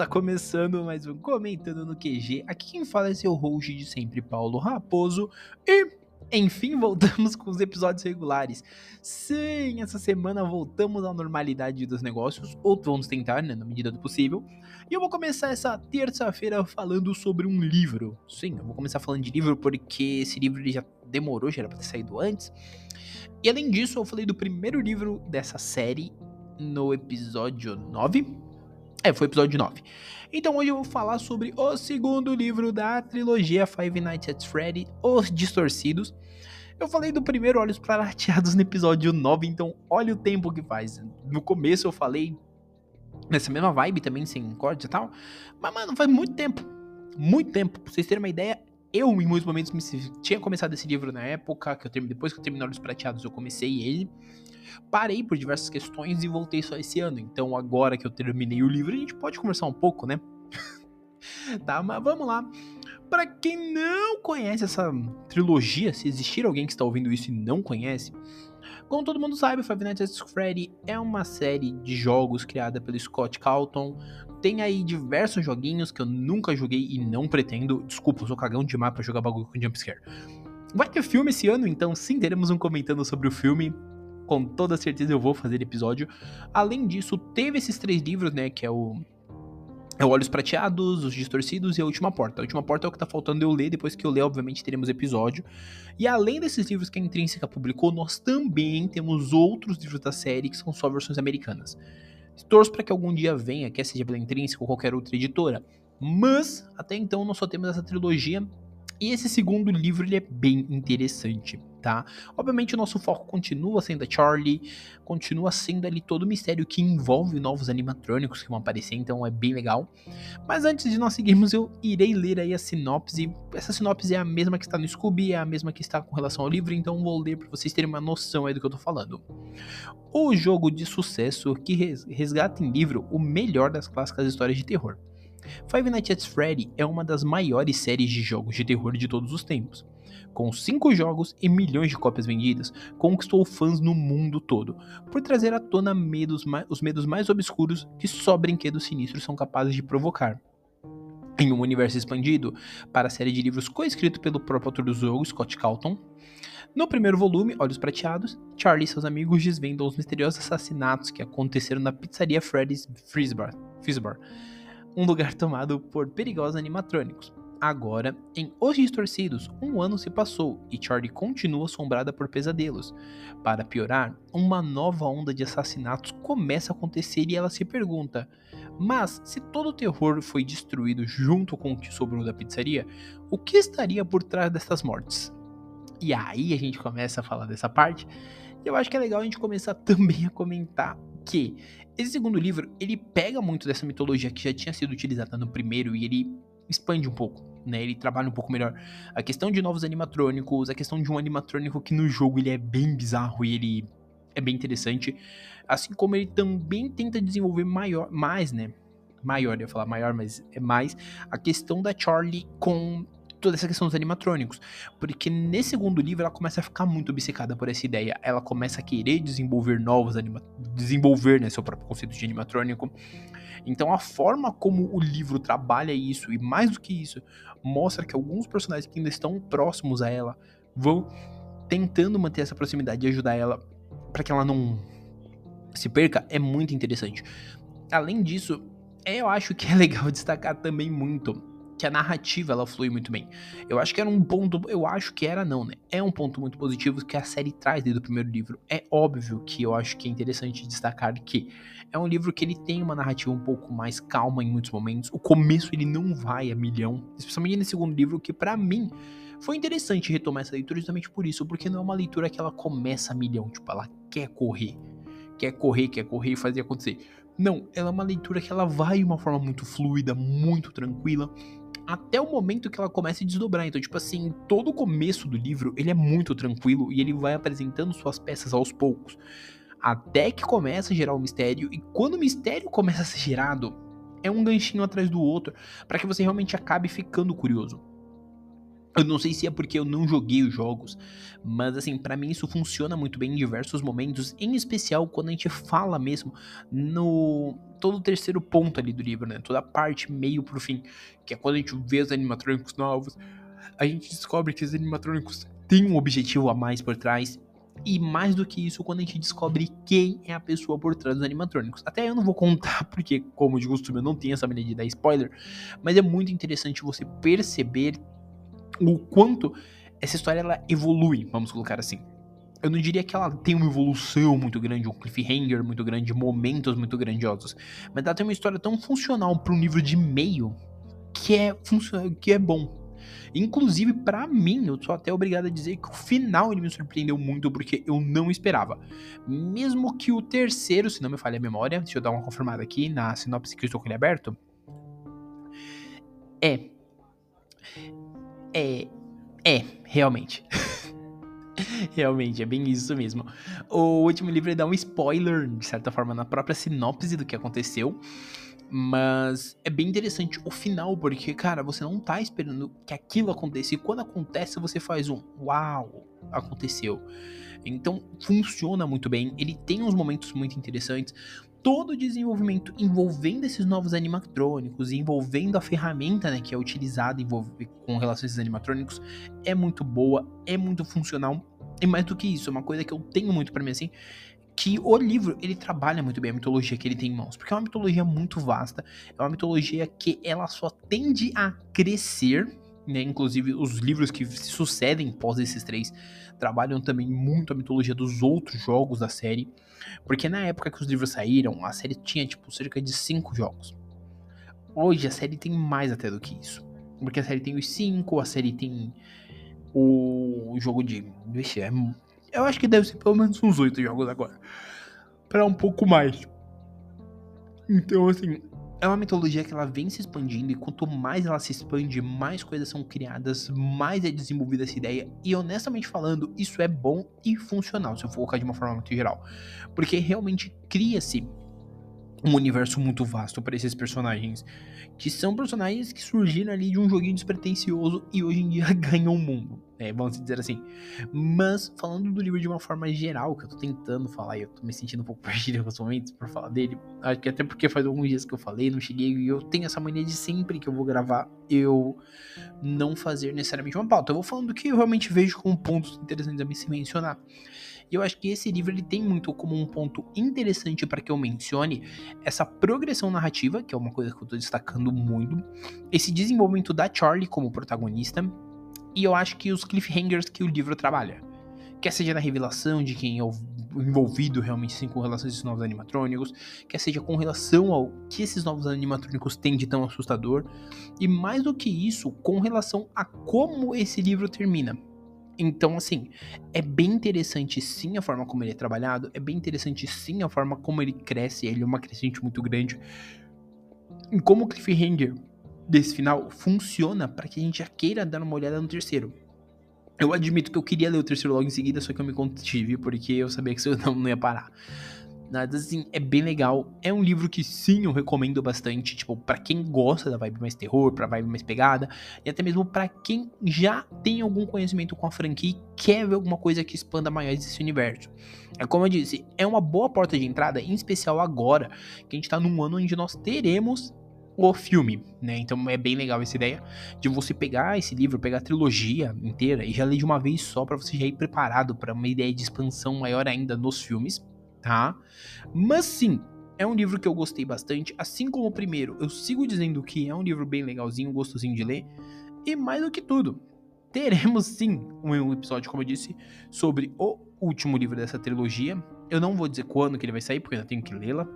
Está começando mais um Comentando no QG. Aqui quem fala é seu host de sempre, Paulo Raposo. E, enfim, voltamos com os episódios regulares. Sim, essa semana voltamos à normalidade dos negócios, ou vamos tentar, né, na medida do possível. E eu vou começar essa terça-feira falando sobre um livro. Sim, eu vou começar falando de livro porque esse livro ele já demorou, já era pra ter saído antes. E além disso, eu falei do primeiro livro dessa série no episódio 9 é, foi episódio 9. Então hoje eu vou falar sobre o segundo livro da trilogia Five Nights at Freddy, Os Distorcidos. Eu falei do primeiro Olhos Prateados no episódio 9, então olha o tempo que faz. No começo eu falei nessa mesma vibe também, sem corte e tal. Mas, mano, faz muito tempo. Muito tempo. Pra vocês terem uma ideia, eu em muitos momentos me tinha começado esse livro na época, que eu terminei, depois que eu terminei Olhos Prateados, eu comecei ele. Parei por diversas questões e voltei só esse ano. Então, agora que eu terminei o livro, a gente pode conversar um pouco, né? tá, mas vamos lá. Para quem não conhece essa trilogia, se existir alguém que está ouvindo isso e não conhece, como todo mundo sabe, Five Nights at Freddy é uma série de jogos criada pelo Scott Calton. Tem aí diversos joguinhos que eu nunca joguei e não pretendo. Desculpa, eu sou cagão demais pra jogar bagulho com jumpscare. Vai ter filme esse ano, então sim, teremos um comentando sobre o filme com toda certeza eu vou fazer episódio. Além disso, teve esses três livros, né, que é o é o Olhos Prateados, Os Distorcidos e A Última Porta. A Última Porta é o que tá faltando eu ler, depois que eu ler, obviamente, teremos episódio. E além desses livros que a Intrínseca publicou, nós também temos outros livros da série que são só versões americanas. Torço para que algum dia venha, quer seja pela Intrínseca ou qualquer outra editora. Mas, até então, nós só temos essa trilogia. E esse segundo livro, ele é bem interessante tá? Obviamente o nosso foco continua sendo a Charlie, continua sendo ali todo o mistério que envolve novos animatrônicos que vão aparecer, então é bem legal. Mas antes de nós seguirmos, eu irei ler aí a sinopse. Essa sinopse é a mesma que está no Scooby, é a mesma que está com relação ao livro, então vou ler para vocês terem uma noção aí do que eu tô falando. O jogo de sucesso que resgata em livro o melhor das clássicas histórias de terror. Five Nights at Freddy é uma das maiores séries de jogos de terror de todos os tempos. Com cinco jogos e milhões de cópias vendidas, conquistou fãs no mundo todo, por trazer à tona medos, os medos mais obscuros que só brinquedos sinistros são capazes de provocar. Em um universo expandido, para a série de livros coescrito pelo próprio autor do jogo, Scott Calton, no primeiro volume, Olhos Prateados, Charlie e seus amigos desvendam os misteriosos assassinatos que aconteceram na pizzaria Freddy's Frisbar, Frisbar um lugar tomado por perigosos animatrônicos. Agora, em Os Distorcidos, um ano se passou e Charlie continua assombrada por pesadelos. Para piorar, uma nova onda de assassinatos começa a acontecer e ela se pergunta: mas se todo o terror foi destruído junto com o que sobrou da pizzaria, o que estaria por trás dessas mortes? E aí a gente começa a falar dessa parte. E eu acho que é legal a gente começar também a comentar que esse segundo livro, ele pega muito dessa mitologia que já tinha sido utilizada no primeiro e ele expande um pouco, né? Ele trabalha um pouco melhor a questão de novos animatrônicos, a questão de um animatrônico que no jogo ele é bem bizarro e ele é bem interessante, assim como ele também tenta desenvolver maior, mais, né? Maior, eu ia falar maior, mas é mais a questão da Charlie com toda essa questão dos animatrônicos. Porque nesse segundo livro ela começa a ficar muito obcecada por essa ideia. Ela começa a querer desenvolver novos animatrônicos, desenvolver né, seu próprio conceito de animatrônico. Então a forma como o livro trabalha isso, e mais do que isso, mostra que alguns personagens que ainda estão próximos a ela vão tentando manter essa proximidade e ajudar ela para que ela não se perca, é muito interessante. Além disso, eu acho que é legal destacar também muito que a narrativa ela flui muito bem. Eu acho que era um ponto, eu acho que era não, né? É um ponto muito positivo que a série traz desde o primeiro livro. É óbvio que eu acho que é interessante destacar que é um livro que ele tem uma narrativa um pouco mais calma em muitos momentos. O começo ele não vai a milhão, especialmente nesse segundo livro que para mim foi interessante retomar essa leitura justamente por isso, porque não é uma leitura que ela começa a milhão, tipo, ela quer correr, quer correr, quer correr e fazer acontecer. Não, ela é uma leitura que ela vai de uma forma muito fluida, muito tranquila até o momento que ela começa a desdobrar. Então, tipo assim, todo o começo do livro, ele é muito tranquilo e ele vai apresentando suas peças aos poucos. Até que começa a gerar o um mistério, e quando o mistério começa a ser gerado, é um ganchinho atrás do outro, para que você realmente acabe ficando curioso. Eu não sei se é porque eu não joguei os jogos, mas assim, para mim isso funciona muito bem em diversos momentos, em especial quando a gente fala mesmo no todo o terceiro ponto ali do livro, né? Toda a parte meio pro fim, que é quando a gente vê os animatrônicos novos, a gente descobre que os animatrônicos têm um objetivo a mais por trás. E mais do que isso, quando a gente descobre quem é a pessoa por trás dos animatrônicos. Até eu não vou contar, porque, como de costume, eu não tenho essa maneira de dar spoiler. Mas é muito interessante você perceber o quanto essa história ela evolui, vamos colocar assim. Eu não diria que ela tem uma evolução muito grande, um cliffhanger muito grande, momentos muito grandiosos, mas ela tem uma história tão funcional para um livro de meio que é, que é bom. Inclusive, para mim, eu sou até obrigado a dizer que o final ele me surpreendeu muito porque eu não esperava. Mesmo que o terceiro, se não me falha a memória, deixa eu dar uma confirmada aqui na sinopse que eu estou com ele aberto. É é. É, realmente. realmente, é bem isso mesmo. O último livro dá um spoiler, de certa forma, na própria sinopse do que aconteceu. Mas é bem interessante o final, porque, cara, você não tá esperando que aquilo aconteça. E quando acontece, você faz um uau, aconteceu. Então funciona muito bem. Ele tem uns momentos muito interessantes todo o desenvolvimento envolvendo esses novos animatrônicos, envolvendo a ferramenta né, que é utilizada com relação a esses animatrônicos, é muito boa, é muito funcional. E mais do que isso, uma coisa que eu tenho muito para mim assim, que o livro ele trabalha muito bem a mitologia que ele tem em mãos, porque é uma mitologia muito vasta, é uma mitologia que ela só tende a crescer, né? Inclusive os livros que se sucedem pós esses três trabalham também muito a mitologia dos outros jogos da série. Porque na época que os livros saíram, a série tinha, tipo, cerca de cinco jogos. Hoje a série tem mais até do que isso. Porque a série tem os cinco, a série tem o jogo de. Vixe, é, eu acho que deve ser pelo menos uns oito jogos agora. Para um pouco mais. Então, assim, é uma mitologia que ela vem se expandindo e quanto mais ela se expande, mais coisas são criadas, mais é desenvolvida essa ideia. E honestamente falando, isso é bom e funcional, se eu for colocar de uma forma muito geral. Porque realmente cria-se um universo muito vasto para esses personagens, que são personagens que surgiram ali de um joguinho despretensioso e hoje em dia ganham o mundo, né, vamos dizer assim. Mas falando do livro de uma forma geral, que eu tô tentando falar e eu tô me sentindo um pouco perdido em alguns momentos por falar dele, acho que até porque faz alguns dias que eu falei, não cheguei e eu tenho essa mania de sempre que eu vou gravar, eu não fazer necessariamente uma pauta. Eu vou falando do que eu realmente vejo como pontos interessantes a me se mencionar. E eu acho que esse livro ele tem muito como um ponto interessante para que eu mencione essa progressão narrativa, que é uma coisa que eu estou destacando muito, esse desenvolvimento da Charlie como protagonista, e eu acho que os cliffhangers que o livro trabalha. Quer seja na revelação de quem é o envolvido realmente sim, com relação a esses novos animatrônicos, quer seja com relação ao que esses novos animatrônicos têm de tão assustador, e mais do que isso, com relação a como esse livro termina. Então, assim, é bem interessante sim a forma como ele é trabalhado, é bem interessante sim a forma como ele cresce, ele é uma crescente muito grande. E como o cliffhanger desse final funciona para que a gente já queira dar uma olhada no terceiro. Eu admito que eu queria ler o terceiro logo em seguida, só que eu me contive, porque eu sabia que isso não, não ia parar. Nada assim, é bem legal. É um livro que sim, eu recomendo bastante, tipo, para quem gosta da vibe mais terror, pra vibe mais pegada, e até mesmo para quem já tem algum conhecimento com a franquia e quer ver alguma coisa que expanda mais esse universo. É como eu disse, é uma boa porta de entrada, em especial agora, que a gente tá num ano onde nós teremos o filme, né? Então é bem legal essa ideia de você pegar esse livro, pegar a trilogia inteira e já ler de uma vez só para você já ir preparado para uma ideia de expansão maior ainda nos filmes tá? Mas sim, é um livro que eu gostei bastante, assim como o primeiro. Eu sigo dizendo que é um livro bem legalzinho, gostosinho de ler. E mais do que tudo, teremos sim um episódio, como eu disse, sobre o último livro dessa trilogia. Eu não vou dizer quando que ele vai sair, porque ainda tenho que lê-la.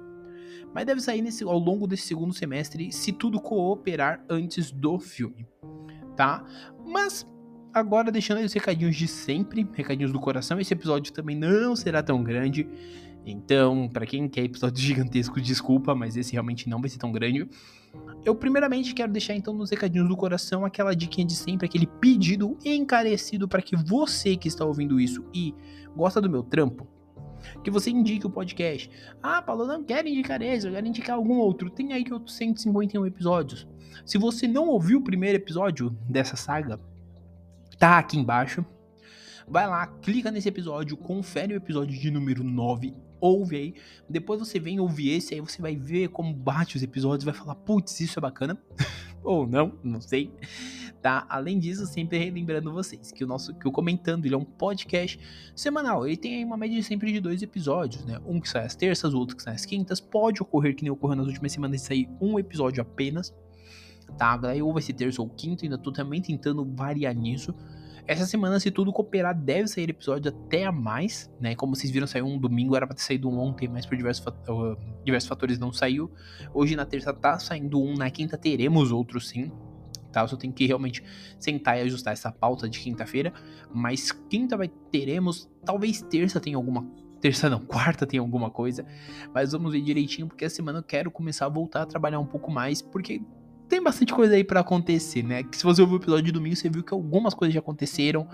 Mas deve sair nesse, ao longo desse segundo semestre, se tudo cooperar antes do filme, tá? Mas agora deixando aí os recadinhos de sempre, recadinhos do coração. Esse episódio também não será tão grande. Então, para quem quer episódio gigantesco, desculpa, mas esse realmente não vai ser tão grande. Eu primeiramente quero deixar então nos recadinhos do coração aquela diquinha de sempre, aquele pedido encarecido para que você que está ouvindo isso e gosta do meu trampo, que você indique o podcast. Ah, Paulo, não quero indicar esse, eu quero indicar algum outro. Tem aí que outros 151 episódios. Se você não ouviu o primeiro episódio dessa saga, tá aqui embaixo. Vai lá, clica nesse episódio, confere o episódio de número 9, ouve aí. Depois você vem ouvir esse, aí você vai ver como bate os episódios, vai falar, putz, isso é bacana. Ou não, não sei. Tá? Além disso, sempre relembrando vocês que o nosso que o comentando ele é um podcast semanal. Ele tem aí uma média sempre de dois episódios, né? Um que sai às terças, o outro que sai às quintas. Pode ocorrer que nem ocorreu nas últimas semanas de sair um episódio apenas, tá? Daí ou vai ser terça ou quinta, ainda tô também tentando variar nisso. Essa semana, se tudo cooperar, deve sair episódio até a mais, né? Como vocês viram, saiu um domingo, era pra ter saído um ontem, mas por diversos, uh, diversos fatores não saiu. Hoje na terça tá saindo um, na quinta teremos outro sim. Eu só tenho que realmente sentar e ajustar essa pauta de quinta-feira. Mas quinta vai teremos, talvez terça tenha alguma terça não, quarta tem alguma coisa, mas vamos ver direitinho porque a semana eu quero começar a voltar a trabalhar um pouco mais, porque tem bastante coisa aí para acontecer, né? Que se você ouviu o episódio de domingo, você viu que algumas coisas já aconteceram.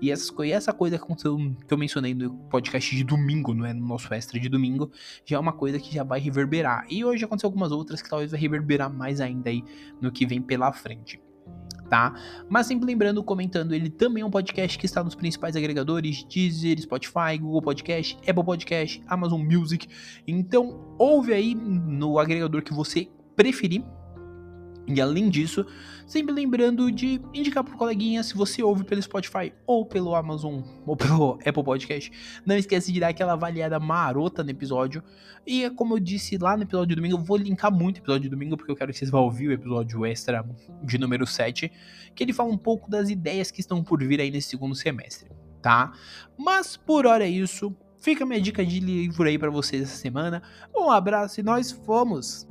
E essas, essa coisa que aconteceu, que eu mencionei no podcast de domingo, não é no nosso extra de domingo, já é uma coisa que já vai reverberar. E hoje aconteceu algumas outras que talvez vai reverberar mais ainda aí no que vem pela frente. Tá? Mas sempre lembrando, comentando, ele também é um podcast que está nos principais agregadores: Deezer, Spotify, Google Podcast, Apple Podcast, Amazon Music. Então, ouve aí no agregador que você preferir e além disso, sempre lembrando de indicar pro coleguinha se você ouve pelo Spotify ou pelo Amazon ou pelo Apple Podcast. Não esquece de dar aquela avaliada marota no episódio. E como eu disse lá no episódio de domingo, eu vou linkar muito o episódio de domingo porque eu quero que vocês vão ouvir o episódio extra de número 7, que ele fala um pouco das ideias que estão por vir aí nesse segundo semestre, tá? Mas por hora é isso. Fica minha dica de livro aí para vocês essa semana. Um abraço e nós fomos!